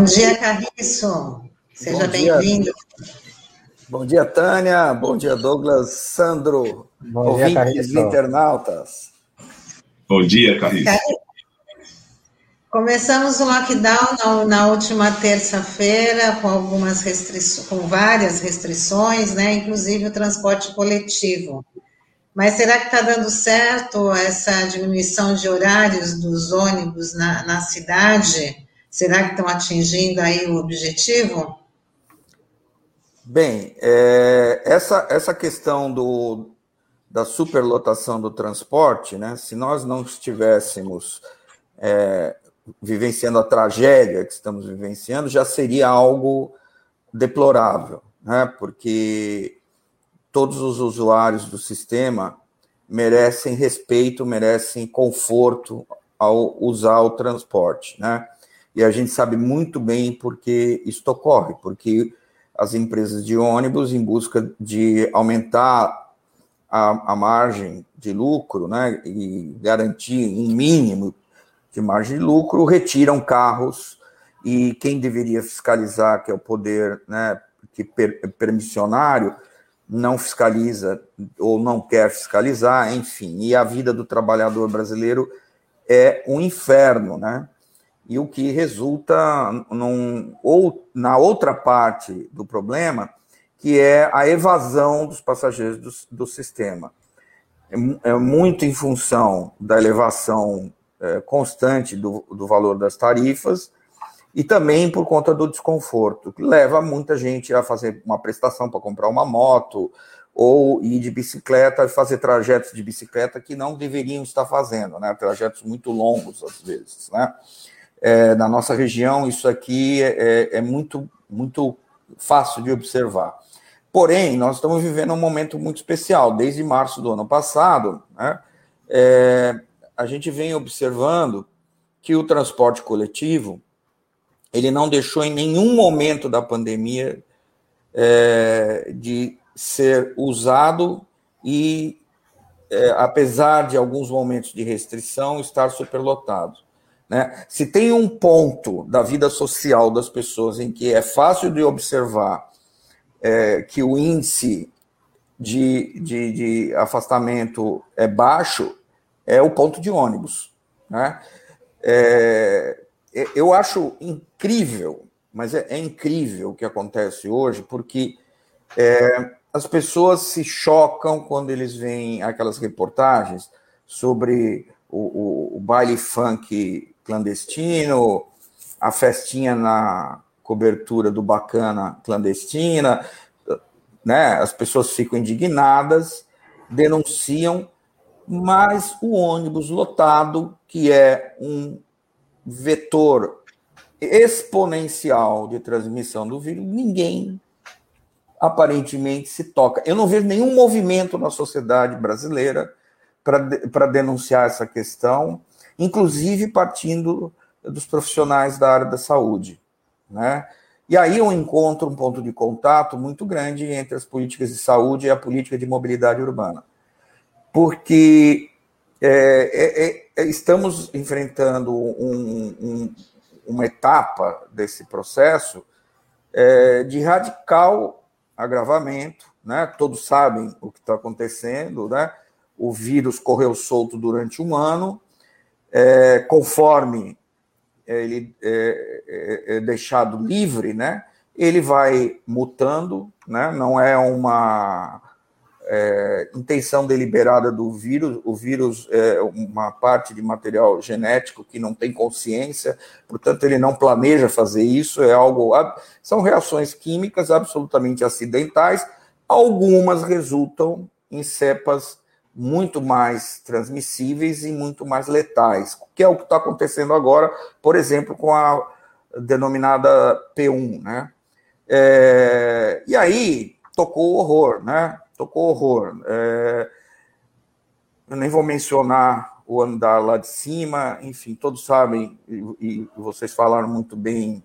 Bom dia, Carriço. Seja bem-vindo. Bom dia, Tânia. Bom dia, Douglas. Sandro. Bom ouvintes dia, Carriço. internautas. Bom dia, Carriço. Começamos o lockdown na, na última terça-feira com algumas restrições, com várias restrições, né? Inclusive o transporte coletivo. Mas será que está dando certo essa diminuição de horários dos ônibus na, na cidade? Será que estão atingindo aí o objetivo? Bem, é, essa, essa questão do, da superlotação do transporte, né, se nós não estivéssemos é, vivenciando a tragédia que estamos vivenciando, já seria algo deplorável, né, porque todos os usuários do sistema merecem respeito, merecem conforto ao usar o transporte, né? E a gente sabe muito bem por que isso ocorre, porque as empresas de ônibus, em busca de aumentar a, a margem de lucro, né, e garantir um mínimo de margem de lucro, retiram carros e quem deveria fiscalizar, que é o poder né, que per, permissionário, não fiscaliza ou não quer fiscalizar, enfim. E a vida do trabalhador brasileiro é um inferno, né? E o que resulta num, ou na outra parte do problema, que é a evasão dos passageiros do, do sistema. É, é, muito em função da elevação é, constante do, do valor das tarifas e também por conta do desconforto, que leva muita gente a fazer uma prestação para comprar uma moto ou ir de bicicleta fazer trajetos de bicicleta que não deveriam estar fazendo, né? Trajetos muito longos às vezes, né? É, na nossa região isso aqui é, é, é muito muito fácil de observar. Porém, nós estamos vivendo um momento muito especial. Desde março do ano passado, né, é, a gente vem observando que o transporte coletivo ele não deixou em nenhum momento da pandemia é, de ser usado e, é, apesar de alguns momentos de restrição, estar superlotado. Né? Se tem um ponto da vida social das pessoas em que é fácil de observar é, que o índice de, de, de, afastamento é baixo, é o ponto de ônibus. Né? É, eu acho incrível, mas é, é, incrível o que acontece hoje, porque é, as pessoas se chocam quando eles veem aquelas reportagens sobre o, o, o baile funk clandestino, a festinha na cobertura do bacana clandestina, né? As pessoas ficam indignadas, denunciam, mas o ônibus lotado, que é um vetor exponencial de transmissão do vírus, ninguém aparentemente se toca. Eu não vejo nenhum movimento na sociedade brasileira para denunciar essa questão, inclusive partindo dos profissionais da área da saúde. Né? E aí eu encontro um ponto de contato muito grande entre as políticas de saúde e a política de mobilidade urbana. Porque é, é, é, estamos enfrentando um, um, uma etapa desse processo é, de radical agravamento, né? Todos sabem o que está acontecendo, né? O vírus correu solto durante um ano, é, conforme ele é, é, é deixado livre, né? Ele vai mutando, né? Não é uma é, intenção deliberada do vírus. O vírus é uma parte de material genético que não tem consciência, portanto, ele não planeja fazer isso. É algo. São reações químicas absolutamente acidentais. Algumas resultam em cepas muito mais transmissíveis e muito mais letais, que é o que está acontecendo agora, por exemplo, com a denominada P1, né? É, e aí tocou horror, né? tocou horror. É, eu nem vou mencionar o andar lá de cima, enfim, todos sabem, e, e vocês falaram muito bem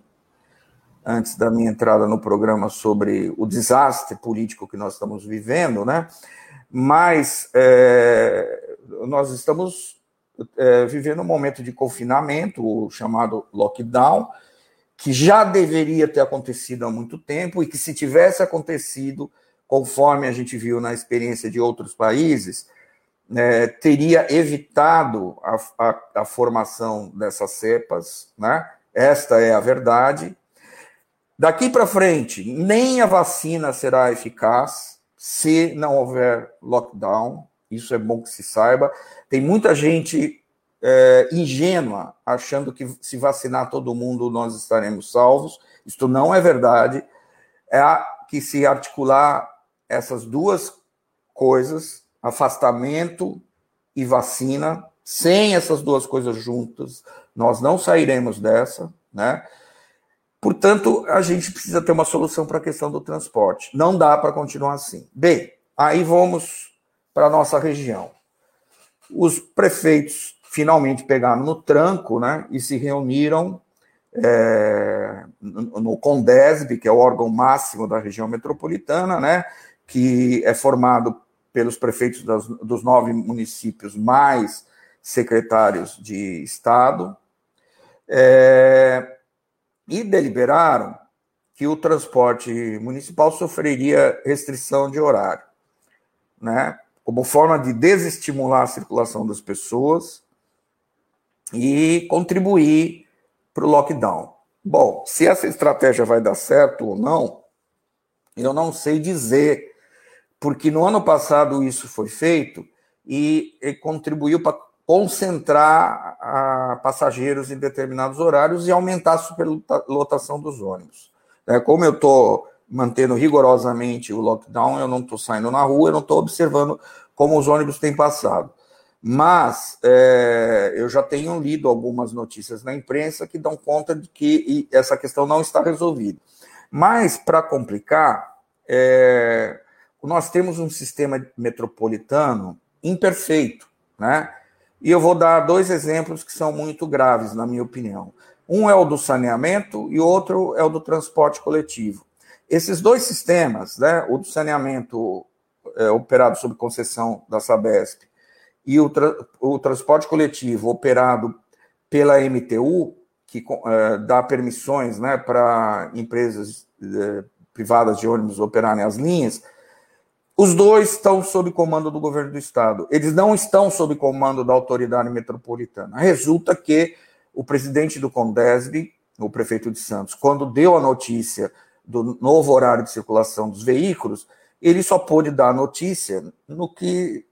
antes da minha entrada no programa sobre o desastre político que nós estamos vivendo, né? Mas é, nós estamos é, vivendo um momento de confinamento, o chamado lockdown, que já deveria ter acontecido há muito tempo e que, se tivesse acontecido, conforme a gente viu na experiência de outros países, é, teria evitado a, a, a, formação dessas cepas, né? Esta é a verdade. Daqui para frente, nem a vacina será eficaz se não houver lockdown. Isso é bom que se saiba. Tem muita gente é, ingênua achando que se vacinar todo mundo nós estaremos salvos. Isto não é verdade. É que se articular essas duas coisas, afastamento e vacina, sem essas duas coisas juntas, nós não sairemos dessa, né? Portanto, a gente precisa ter uma solução para a questão do transporte. Não dá para continuar assim. Bem, aí vamos para a nossa região. Os prefeitos finalmente pegaram no tranco né, e se reuniram é, no Condesb, que é o órgão máximo da região metropolitana, né, que é formado pelos prefeitos das, dos nove municípios mais secretários de Estado, é, e deliberaram que o transporte municipal sofreria restrição de horário, né, como forma de desestimular a circulação das pessoas e contribuir para o lockdown. Bom, se essa estratégia vai dar certo ou não, eu não sei dizer porque no ano passado isso foi feito e, e contribuiu para concentrar passageiros em determinados horários e aumentar a superlotação dos ônibus. É, como eu estou mantendo rigorosamente o lockdown, eu não estou saindo na rua, eu não estou observando como os ônibus têm passado. Mas é, eu já tenho lido algumas notícias na imprensa que dão conta de que essa questão não está resolvida. Mas, para complicar, é, nós temos um sistema metropolitano imperfeito, né? E eu vou dar dois exemplos que são muito graves, na minha opinião. Um é o do saneamento e outro é o do transporte coletivo. Esses dois sistemas, né, o do saneamento é, operado sob concessão da Sabesp e o, tra o transporte coletivo operado pela MTU, que é, dá permissões né, para empresas é, privadas de ônibus operarem as linhas, os dois estão sob comando do governo do estado. Eles não estão sob comando da autoridade metropolitana. Resulta que o presidente do Condesb, o prefeito de Santos, quando deu a notícia do novo horário de circulação dos veículos, ele só pôde dar notícia no que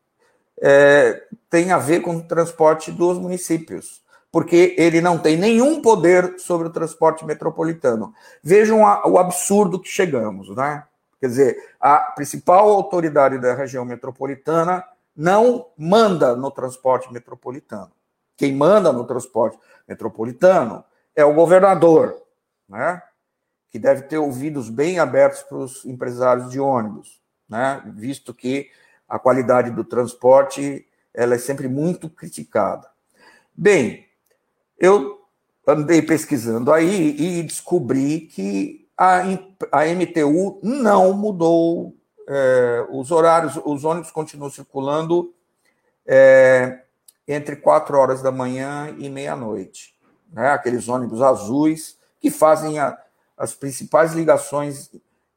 é, tem a ver com o transporte dos municípios, porque ele não tem nenhum poder sobre o transporte metropolitano. Vejam a, o absurdo que chegamos, né? Quer dizer, a principal autoridade da região metropolitana não manda no transporte metropolitano. Quem manda no transporte metropolitano é o governador, né? que deve ter ouvidos bem abertos para os empresários de ônibus, né? visto que a qualidade do transporte ela é sempre muito criticada. Bem, eu andei pesquisando aí e descobri que a, a MTU não mudou é, os horários, os ônibus continuam circulando é, entre 4 horas da manhã e meia-noite. Né? Aqueles ônibus azuis que fazem a, as principais ligações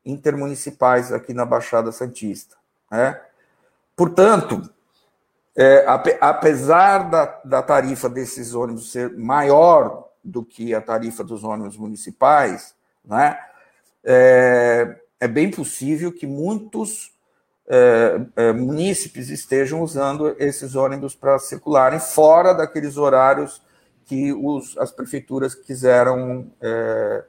intermunicipais aqui na Baixada Santista. Né? Portanto, é, apesar da, da tarifa desses ônibus ser maior do que a tarifa dos ônibus municipais, né? É, é bem possível que muitos é, é, munícipes estejam usando esses ônibus para circularem fora daqueles horários que os, as prefeituras quiseram é,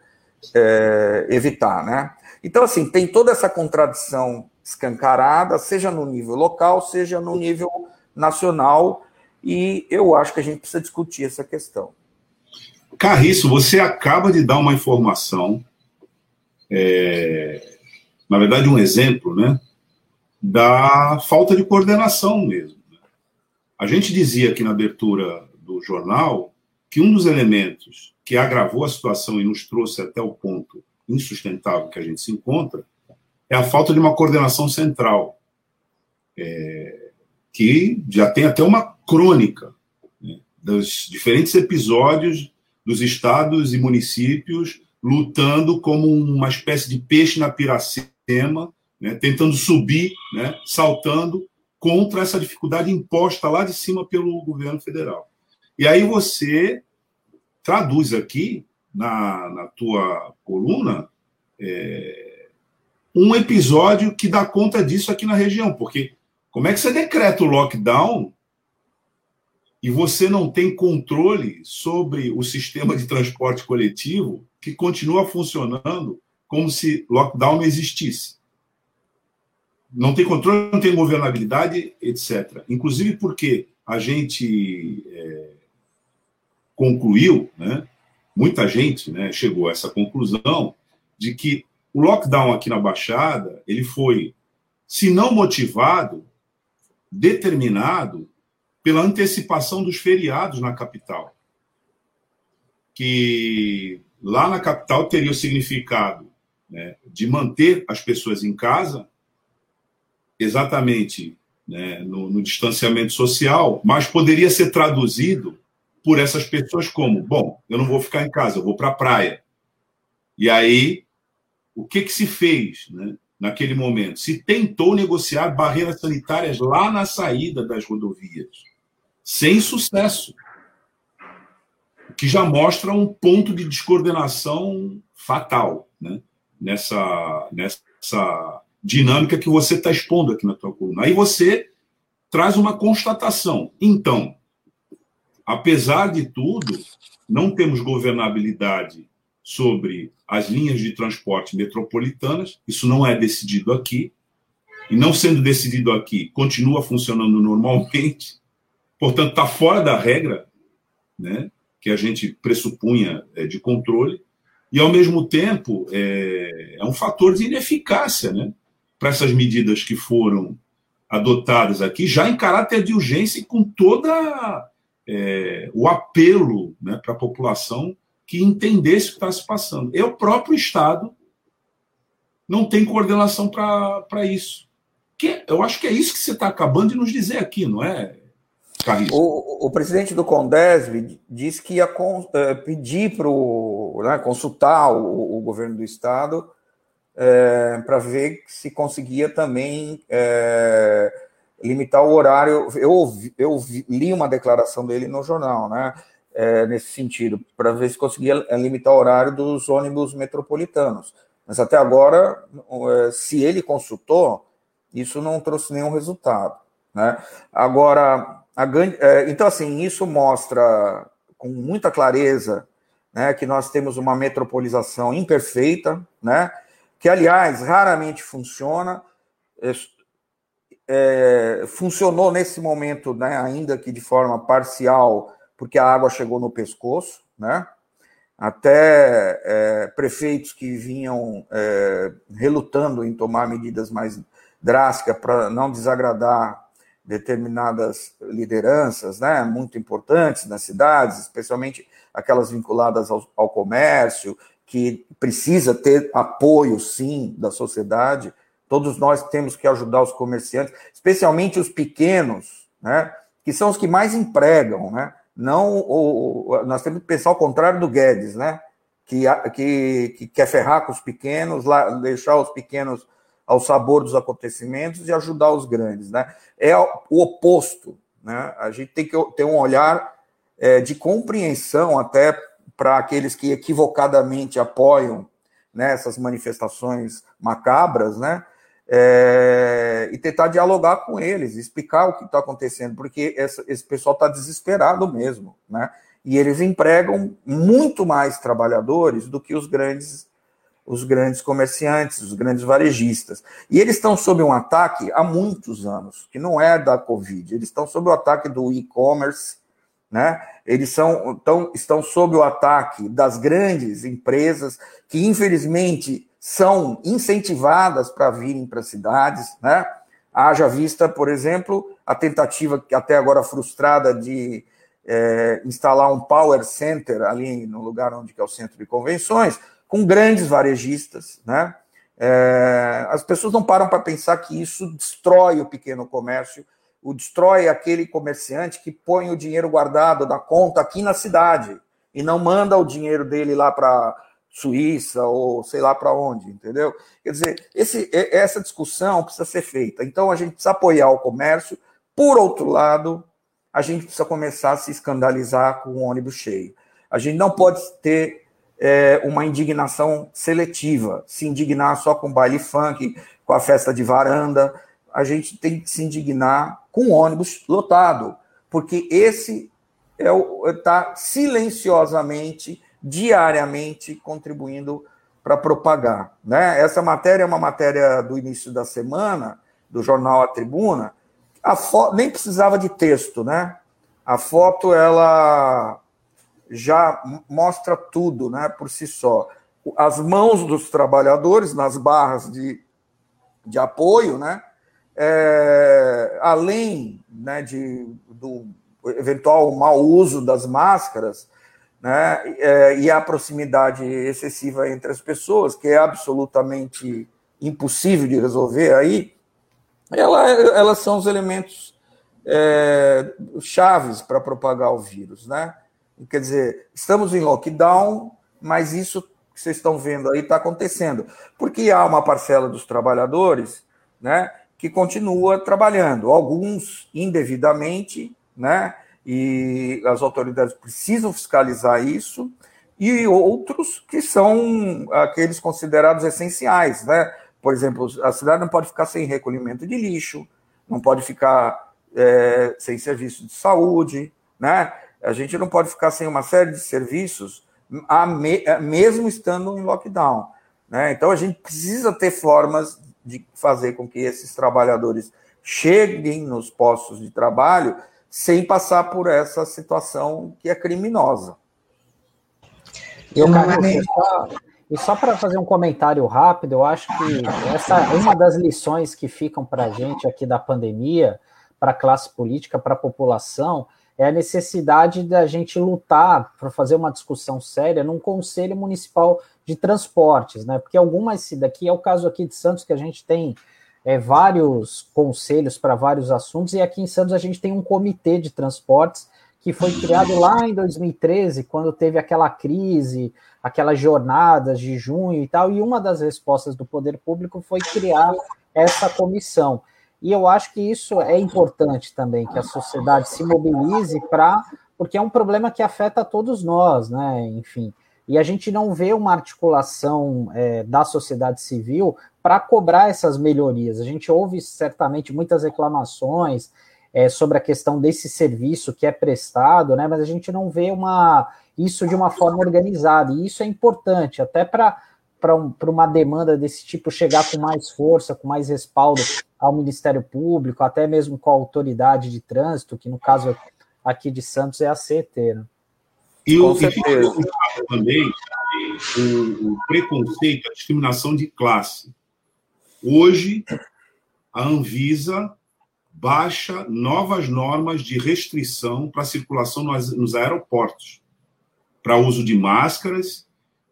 é, evitar, né? Então, assim, tem toda essa contradição escancarada, seja no nível local, seja no nível nacional, e eu acho que a gente precisa discutir essa questão. Carriço, você acaba de dar uma informação, é, na verdade, um exemplo, né, da falta de coordenação mesmo. Né? A gente dizia aqui na abertura do jornal que um dos elementos que agravou a situação e nos trouxe até o ponto insustentável que a gente se encontra é a falta de uma coordenação central, é, que já tem até uma crônica né, dos diferentes episódios dos estados e municípios lutando como uma espécie de peixe na piracema, né, tentando subir, né, saltando contra essa dificuldade imposta lá de cima pelo governo federal. E aí você traduz aqui na, na tua coluna é, um episódio que dá conta disso aqui na região, porque como é que você decreta o lockdown e você não tem controle sobre o sistema de transporte coletivo que continua funcionando como se lockdown existisse? Não tem controle, não tem governabilidade, etc. Inclusive porque a gente é, concluiu, né, muita gente né, chegou a essa conclusão de que o lockdown aqui na Baixada ele foi, se não motivado, determinado pela antecipação dos feriados na capital. Que lá na capital teria o significado né, de manter as pessoas em casa, exatamente né, no, no distanciamento social, mas poderia ser traduzido por essas pessoas como: bom, eu não vou ficar em casa, eu vou para a praia. E aí, o que, que se fez? Né? naquele momento. Se tentou negociar barreiras sanitárias lá na saída das rodovias, sem sucesso. O que já mostra um ponto de descoordenação fatal né? nessa, nessa dinâmica que você está expondo aqui na tua coluna. Aí você traz uma constatação. Então, apesar de tudo, não temos governabilidade sobre as linhas de transporte metropolitanas, isso não é decidido aqui, e não sendo decidido aqui, continua funcionando normalmente, portanto, está fora da regra né, que a gente pressupunha é, de controle, e, ao mesmo tempo, é, é um fator de ineficácia né, para essas medidas que foram adotadas aqui, já em caráter de urgência e com toda é, o apelo né, para a população que entendesse o que está se passando. E o próprio Estado não tem coordenação para isso. Que, eu acho que é isso que você está acabando de nos dizer aqui, não é? O, o presidente do Condesv disse que ia con, é, pedir para né, consultar o, o, governo do Estado é, para ver se conseguia também é, limitar o horário. Eu, eu li uma declaração dele no jornal, né? nesse sentido, para ver se conseguia limitar o horário dos ônibus metropolitanos. Mas até agora, se ele consultou, isso não trouxe nenhum resultado. Né? Agora, a, é, então, assim, isso mostra com muita clareza né, que nós temos uma metropolização imperfeita, né, que, aliás, raramente funciona. É, é, funcionou nesse momento, né, ainda que de forma parcial, porque a água chegou no pescoço, né? Até é, prefeitos que vinham é, relutando em tomar medidas mais drásticas para não desagradar determinadas lideranças, né, muito importantes nas cidades, especialmente aquelas vinculadas ao, ao comércio, que precisa ter apoio, sim, da sociedade. Todos nós temos que ajudar os comerciantes, especialmente os pequenos, né, que são os que mais empregam, né? Não, o, nós temos que pensar ao contrário do Guedes, né? Que, que, que quer ferrar com os pequenos, lá, deixar os pequenos ao sabor dos acontecimentos e ajudar os grandes, né? É o oposto, né? A gente tem que ter um olhar é, de compreensão até para aqueles que equivocadamente apoiam né, essas manifestações macabras, né? é, e tentar dialogar com eles, explicar o que está acontecendo, porque essa, esse pessoal está desesperado mesmo, né? E eles empregam muito mais trabalhadores do que os grandes os grandes comerciantes, os grandes varejistas. E eles estão sob um ataque há muitos anos, que não é da Covid, eles estão sob o ataque do e-commerce, né? Eles são, estão, estão sob o ataque das grandes empresas que, infelizmente, são incentivadas para virem para cidades, né? Haja vista, por exemplo, a tentativa até agora frustrada de é, instalar um power center ali no lugar onde é o centro de convenções, com grandes varejistas, né? É, as pessoas não param para pensar que isso destrói o pequeno comércio, o destrói aquele comerciante que põe o dinheiro guardado da conta aqui na cidade e não manda o dinheiro dele lá para Suíça ou sei lá para onde, entendeu? Quer dizer, esse, essa discussão precisa ser feita. Então a gente precisa apoiar o comércio. Por outro lado, a gente precisa começar a se escandalizar com o ônibus cheio. A gente não pode ter é, uma indignação seletiva, se indignar só com baile funk, com a festa de varanda. A gente tem que se indignar com o ônibus lotado, porque esse está é tá silenciosamente, diariamente contribuindo para propagar. Né? Essa matéria é uma matéria do início da semana, do jornal A Tribuna, a nem precisava de texto, né? A foto ela já mostra tudo, né, por si só. As mãos dos trabalhadores nas barras de, de apoio, né, é, além né, de, do eventual mau uso das máscaras, né, é, e a proximidade excessiva entre as pessoas, que é absolutamente impossível de resolver aí, ela, elas são os elementos é, chaves para propagar o vírus, né? Quer dizer, estamos em lockdown, mas isso que vocês estão vendo aí está acontecendo, porque há uma parcela dos trabalhadores, né, que continua trabalhando, alguns indevidamente, né, e as autoridades precisam fiscalizar isso, e outros que são aqueles considerados essenciais, né? Por exemplo, a cidade não pode ficar sem recolhimento de lixo, não pode ficar é, sem serviço de saúde, né? A gente não pode ficar sem uma série de serviços, mesmo estando em lockdown. Né? Então, a gente precisa ter formas de fazer com que esses trabalhadores cheguem nos postos de trabalho sem passar por essa situação que é criminosa. Eu, Carlos, só, e só para fazer um comentário rápido, eu acho que essa é uma das lições que ficam para a gente aqui da pandemia, para a classe política, para a população, é a necessidade da gente lutar para fazer uma discussão séria num conselho municipal de transportes, né? Porque algumas daqui é o caso aqui de Santos que a gente tem é, vários conselhos para vários assuntos e aqui em Santos a gente tem um comitê de transportes que foi criado lá em 2013 quando teve aquela crise, aquelas jornadas de junho e tal e uma das respostas do poder público foi criar essa comissão. E eu acho que isso é importante também, que a sociedade se mobilize para. Porque é um problema que afeta todos nós, né? Enfim. E a gente não vê uma articulação é, da sociedade civil para cobrar essas melhorias. A gente ouve certamente muitas reclamações é, sobre a questão desse serviço que é prestado, né? Mas a gente não vê uma, isso de uma forma organizada. E isso é importante, até para para um, uma demanda desse tipo chegar com mais força, com mais respaldo ao Ministério Público, até mesmo com a autoridade de trânsito, que no caso aqui de Santos é a CET. Né? E o, também o, o preconceito, a discriminação de classe. Hoje, a Anvisa baixa novas normas de restrição para circulação nos aeroportos, para uso de máscaras.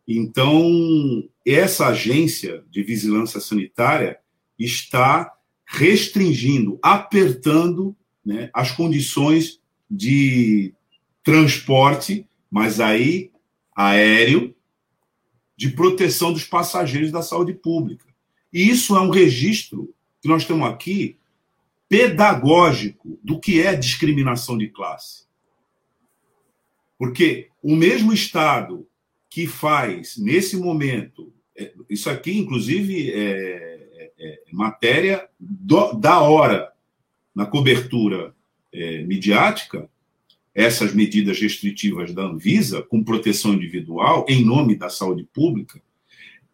Então, essa agência de vigilância sanitária está restringindo, apertando né, as condições de transporte, mas aí aéreo, de proteção dos passageiros da saúde pública. E isso é um registro que nós temos aqui pedagógico do que é discriminação de classe. Porque o mesmo Estado que faz, nesse momento, é, isso aqui, inclusive, é, é, é matéria do, da hora na cobertura é, midiática, essas medidas restritivas da Anvisa, com proteção individual, em nome da saúde pública,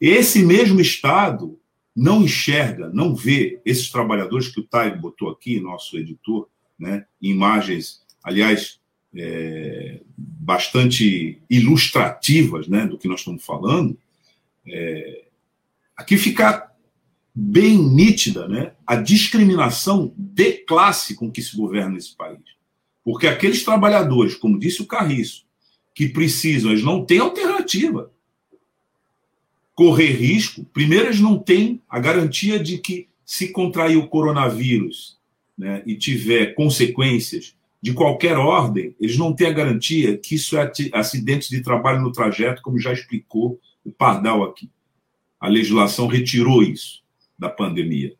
esse mesmo Estado não enxerga, não vê esses trabalhadores que o Taio botou aqui, nosso editor, né, imagens, aliás, é, bastante ilustrativas né, do que nós estamos falando, é, aqui fica bem nítida né, a discriminação de classe com que se governa esse país. Porque aqueles trabalhadores, como disse o Carriço, que precisam, eles não têm alternativa. Correr risco, primeiro, eles não têm a garantia de que, se contrair o coronavírus né, e tiver consequências de qualquer ordem, eles não têm a garantia que isso é acidente de trabalho no trajeto, como já explicou o pardal aqui. A legislação retirou isso da pandemia.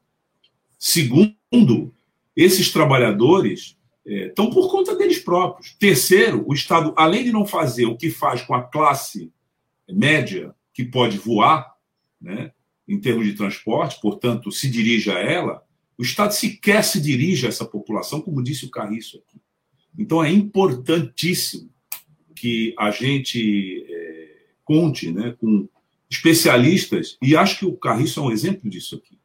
Segundo, esses trabalhadores é, estão por conta deles próprios. Terceiro, o Estado, além de não fazer o que faz com a classe média, que pode voar, né, em termos de transporte, portanto, se dirige a ela, o Estado sequer se dirige a essa população, como disse o Carriço aqui. Então, é importantíssimo que a gente é, conte né, com especialistas, e acho que o Carriço é um exemplo disso aqui.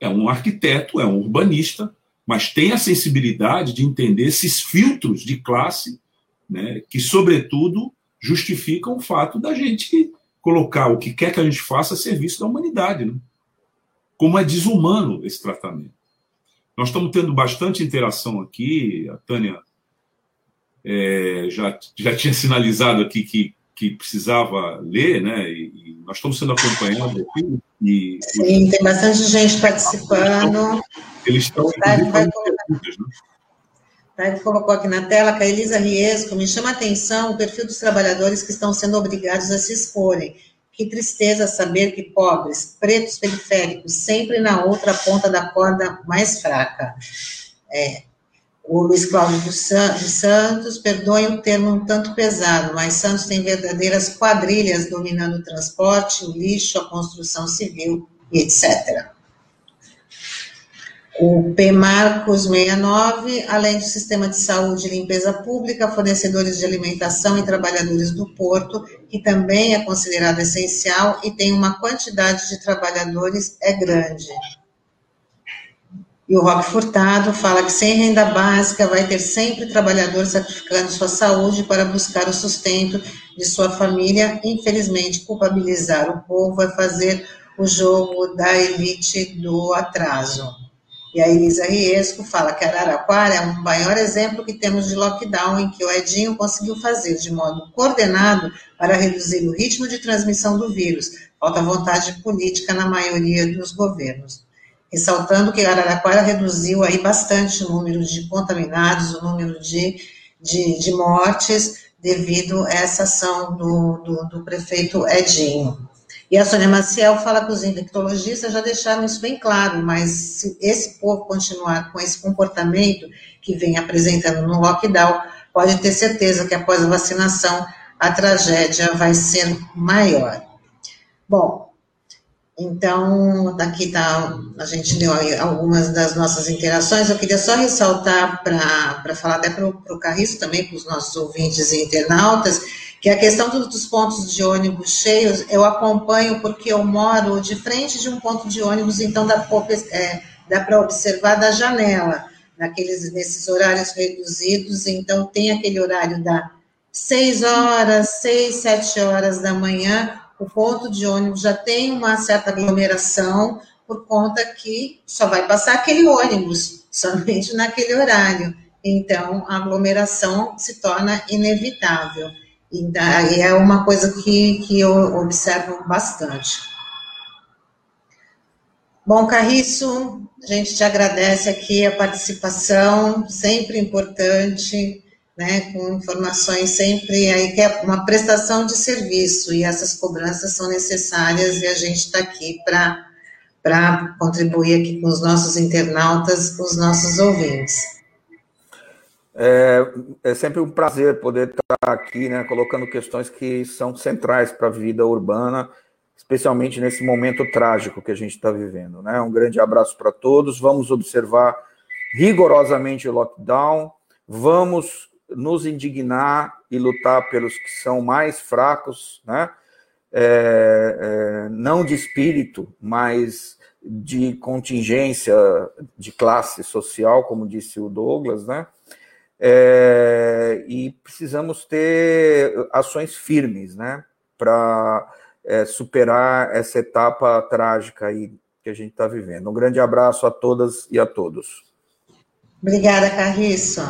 É um arquiteto, é um urbanista, mas tem a sensibilidade de entender esses filtros de classe, né, que, sobretudo, justificam o fato da gente colocar o que quer que a gente faça a serviço da humanidade. Né? Como é desumano esse tratamento. Nós estamos tendo bastante interação aqui, a Tânia é, já, já tinha sinalizado aqui que, que precisava ler, né? E, e nós estamos sendo acompanhados aqui. E, Sim, tem bastante gente participando. Eles estão. Né? Tá, colocou aqui na tela que a Elisa Riesco me chama a atenção o perfil dos trabalhadores que estão sendo obrigados a se exporem. Que tristeza saber que pobres, pretos periféricos, sempre na outra ponta da corda mais fraca. É, o Luiz Cláudio dos Santos, perdoe o termo um tanto pesado, mas Santos tem verdadeiras quadrilhas dominando o transporte, o lixo, a construção civil e etc. O P Marcos 69, além do sistema de saúde e limpeza pública, fornecedores de alimentação e trabalhadores do porto, que também é considerado essencial e tem uma quantidade de trabalhadores é grande. E o Rock Furtado fala que sem renda básica vai ter sempre trabalhador sacrificando sua saúde para buscar o sustento de sua família. Infelizmente, culpabilizar o povo é fazer o jogo da elite do atraso. E a Elisa Riesco fala que Araraquara é um maior exemplo que temos de lockdown em que o Edinho conseguiu fazer de modo coordenado para reduzir o ritmo de transmissão do vírus. Falta vontade política na maioria dos governos ressaltando que Araraquara reduziu aí bastante o número de contaminados, o número de, de, de mortes, devido a essa ação do, do, do, prefeito Edinho. E a Sônia Maciel fala que os infectologistas já deixaram isso bem claro, mas se esse povo continuar com esse comportamento que vem apresentando no lockdown, pode ter certeza que após a vacinação a tragédia vai ser maior. Bom, então, daqui tá, a gente deu algumas das nossas interações. Eu queria só ressaltar para falar até para o Carriço também, para os nossos ouvintes e internautas, que a questão dos pontos de ônibus cheios, eu acompanho porque eu moro de frente de um ponto de ônibus, então dá, é, dá para observar da janela, naqueles, nesses horários reduzidos, então tem aquele horário da 6 horas, 6, 7 horas da manhã, o ponto de ônibus já tem uma certa aglomeração, por conta que só vai passar aquele ônibus, somente naquele horário. Então, a aglomeração se torna inevitável. E é uma coisa que, que eu observo bastante. Bom, Carriço, a gente te agradece aqui a participação, sempre importante né, com informações sempre aí que é uma prestação de serviço e essas cobranças são necessárias e a gente está aqui para para contribuir aqui com os nossos internautas, com os nossos ouvintes. É, é sempre um prazer poder estar aqui, né, colocando questões que são centrais para a vida urbana, especialmente nesse momento trágico que a gente está vivendo. Né? Um grande abraço para todos. Vamos observar rigorosamente o lockdown. Vamos nos indignar e lutar pelos que são mais fracos, né? É, é, não de espírito, mas de contingência de classe social, como disse o Douglas, né? É, e precisamos ter ações firmes, né? Para é, superar essa etapa trágica aí que a gente está vivendo. Um grande abraço a todas e a todos. Obrigada, Carriço.